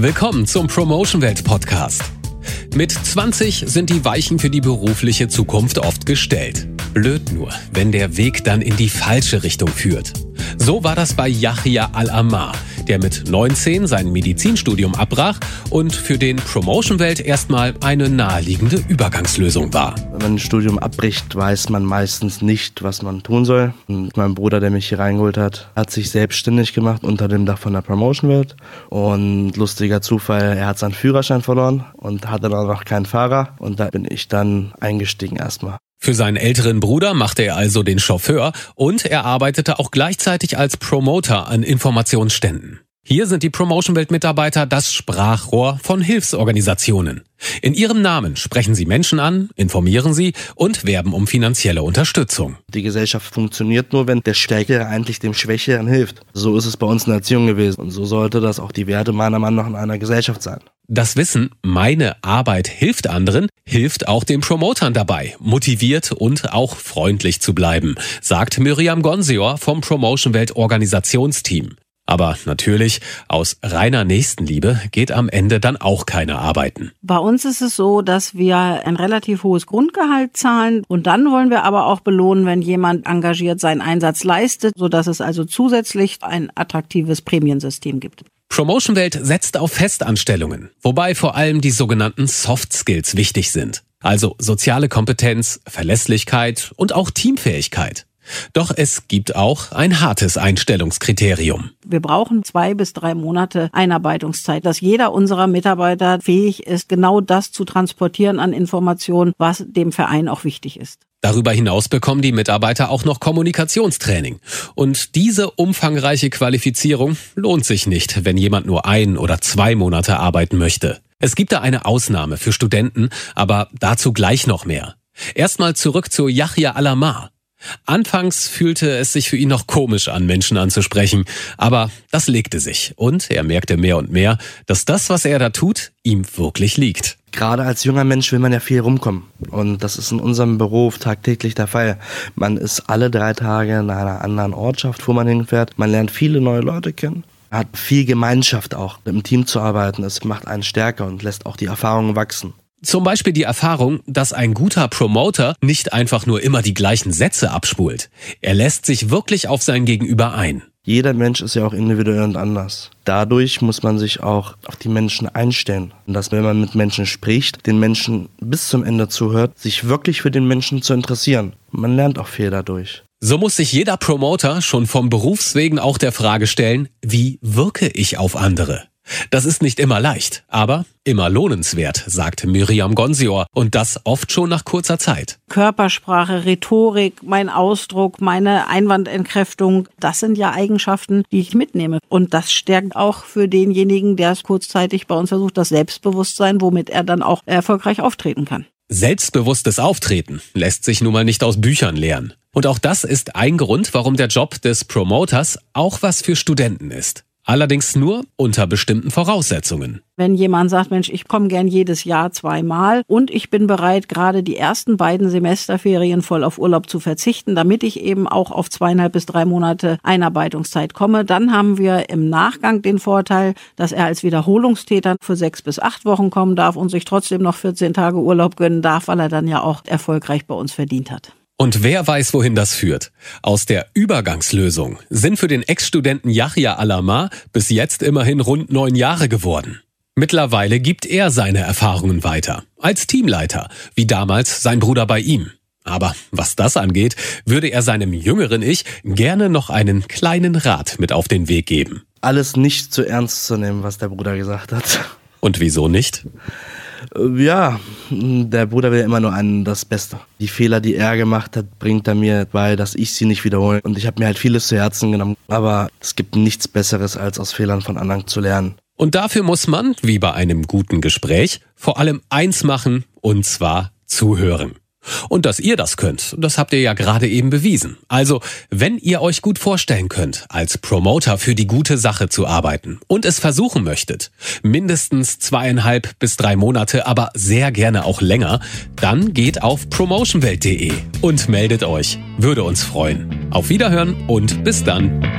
Willkommen zum Promotion Welt Podcast. Mit 20 sind die Weichen für die berufliche Zukunft oft gestellt. Blöd nur, wenn der Weg dann in die falsche Richtung führt. So war das bei Yahya Al-Ammar, der mit 19 sein Medizinstudium abbrach und für den Promotion-Welt erstmal eine naheliegende Übergangslösung war. Wenn man ein Studium abbricht, weiß man meistens nicht, was man tun soll. Und mein Bruder, der mich hier reingeholt hat, hat sich selbstständig gemacht unter dem Dach von der Promotion-Welt. Und lustiger Zufall, er hat seinen Führerschein verloren und hatte dann noch keinen Fahrer. Und da bin ich dann eingestiegen erstmal. Für seinen älteren Bruder machte er also den Chauffeur und er arbeitete auch gleichzeitig als Promoter an Informationsständen. Hier sind die Promotion-Welt-Mitarbeiter das Sprachrohr von Hilfsorganisationen. In ihrem Namen sprechen sie Menschen an, informieren sie und werben um finanzielle Unterstützung. Die Gesellschaft funktioniert nur, wenn der Stärkere eigentlich dem Schwächeren hilft. So ist es bei uns in der Erziehung gewesen. Und so sollte das auch die Werte meiner Meinung nach in einer Gesellschaft sein. Das Wissen, meine Arbeit hilft anderen, hilft auch den Promotern dabei, motiviert und auch freundlich zu bleiben, sagt Miriam Gonsior vom Promotion Welt Organisationsteam. Aber natürlich, aus reiner Nächstenliebe geht am Ende dann auch keiner arbeiten. Bei uns ist es so, dass wir ein relativ hohes Grundgehalt zahlen und dann wollen wir aber auch belohnen, wenn jemand engagiert seinen Einsatz leistet, sodass es also zusätzlich ein attraktives Prämiensystem gibt. Promotion Welt setzt auf Festanstellungen, wobei vor allem die sogenannten Soft Skills wichtig sind. Also soziale Kompetenz, Verlässlichkeit und auch Teamfähigkeit. Doch es gibt auch ein hartes Einstellungskriterium. Wir brauchen zwei bis drei Monate Einarbeitungszeit, dass jeder unserer Mitarbeiter fähig ist, genau das zu transportieren an Informationen, was dem Verein auch wichtig ist. Darüber hinaus bekommen die Mitarbeiter auch noch Kommunikationstraining. Und diese umfangreiche Qualifizierung lohnt sich nicht, wenn jemand nur ein oder zwei Monate arbeiten möchte. Es gibt da eine Ausnahme für Studenten, aber dazu gleich noch mehr. Erstmal zurück zu Yahya Alamar. Anfangs fühlte es sich für ihn noch komisch an, Menschen anzusprechen, aber das legte sich und er merkte mehr und mehr, dass das, was er da tut, ihm wirklich liegt. Gerade als junger Mensch will man ja viel rumkommen und das ist in unserem Beruf tagtäglich der Fall. Man ist alle drei Tage in einer anderen Ortschaft, wo man hinfährt. Man lernt viele neue Leute kennen hat viel Gemeinschaft auch, im Team zu arbeiten. Es macht einen stärker und lässt auch die Erfahrungen wachsen. Zum Beispiel die Erfahrung, dass ein guter Promoter nicht einfach nur immer die gleichen Sätze abspult. Er lässt sich wirklich auf sein Gegenüber ein. Jeder Mensch ist ja auch individuell und anders. Dadurch muss man sich auch auf die Menschen einstellen. Und dass, wenn man mit Menschen spricht, den Menschen bis zum Ende zuhört, sich wirklich für den Menschen zu interessieren. Man lernt auch viel dadurch. So muss sich jeder Promoter schon vom Berufswegen auch der Frage stellen, wie wirke ich auf andere? Das ist nicht immer leicht, aber immer lohnenswert, sagt Miriam Gonsior und das oft schon nach kurzer Zeit. Körpersprache, Rhetorik, mein Ausdruck, meine Einwandentkräftung, das sind ja Eigenschaften, die ich mitnehme. Und das stärkt auch für denjenigen, der es kurzzeitig bei uns versucht, das Selbstbewusstsein, womit er dann auch erfolgreich auftreten kann. Selbstbewusstes Auftreten lässt sich nun mal nicht aus Büchern lernen. Und auch das ist ein Grund, warum der Job des Promoters auch was für Studenten ist. Allerdings nur unter bestimmten Voraussetzungen. Wenn jemand sagt, Mensch, ich komme gern jedes Jahr zweimal und ich bin bereit, gerade die ersten beiden Semesterferien voll auf Urlaub zu verzichten, damit ich eben auch auf zweieinhalb bis drei Monate Einarbeitungszeit komme, dann haben wir im Nachgang den Vorteil, dass er als Wiederholungstäter für sechs bis acht Wochen kommen darf und sich trotzdem noch 14 Tage Urlaub gönnen darf, weil er dann ja auch erfolgreich bei uns verdient hat. Und wer weiß, wohin das führt? Aus der Übergangslösung sind für den Ex-Studenten Yahya Alama bis jetzt immerhin rund neun Jahre geworden. Mittlerweile gibt er seine Erfahrungen weiter, als Teamleiter, wie damals sein Bruder bei ihm. Aber was das angeht, würde er seinem jüngeren Ich gerne noch einen kleinen Rat mit auf den Weg geben. Alles nicht zu ernst zu nehmen, was der Bruder gesagt hat. Und wieso nicht? Äh, ja, der Bruder will immer nur einen das Beste. Die Fehler, die er gemacht hat, bringt er mir bei, dass ich sie nicht wiederhole. Und ich habe mir halt vieles zu Herzen genommen. Aber es gibt nichts Besseres, als aus Fehlern von anderen zu lernen. Und dafür muss man, wie bei einem guten Gespräch, vor allem eins machen, und zwar zuhören. Und dass ihr das könnt, das habt ihr ja gerade eben bewiesen. Also, wenn ihr euch gut vorstellen könnt, als Promoter für die gute Sache zu arbeiten und es versuchen möchtet, mindestens zweieinhalb bis drei Monate, aber sehr gerne auch länger, dann geht auf promotionwelt.de und meldet euch. Würde uns freuen. Auf Wiederhören und bis dann.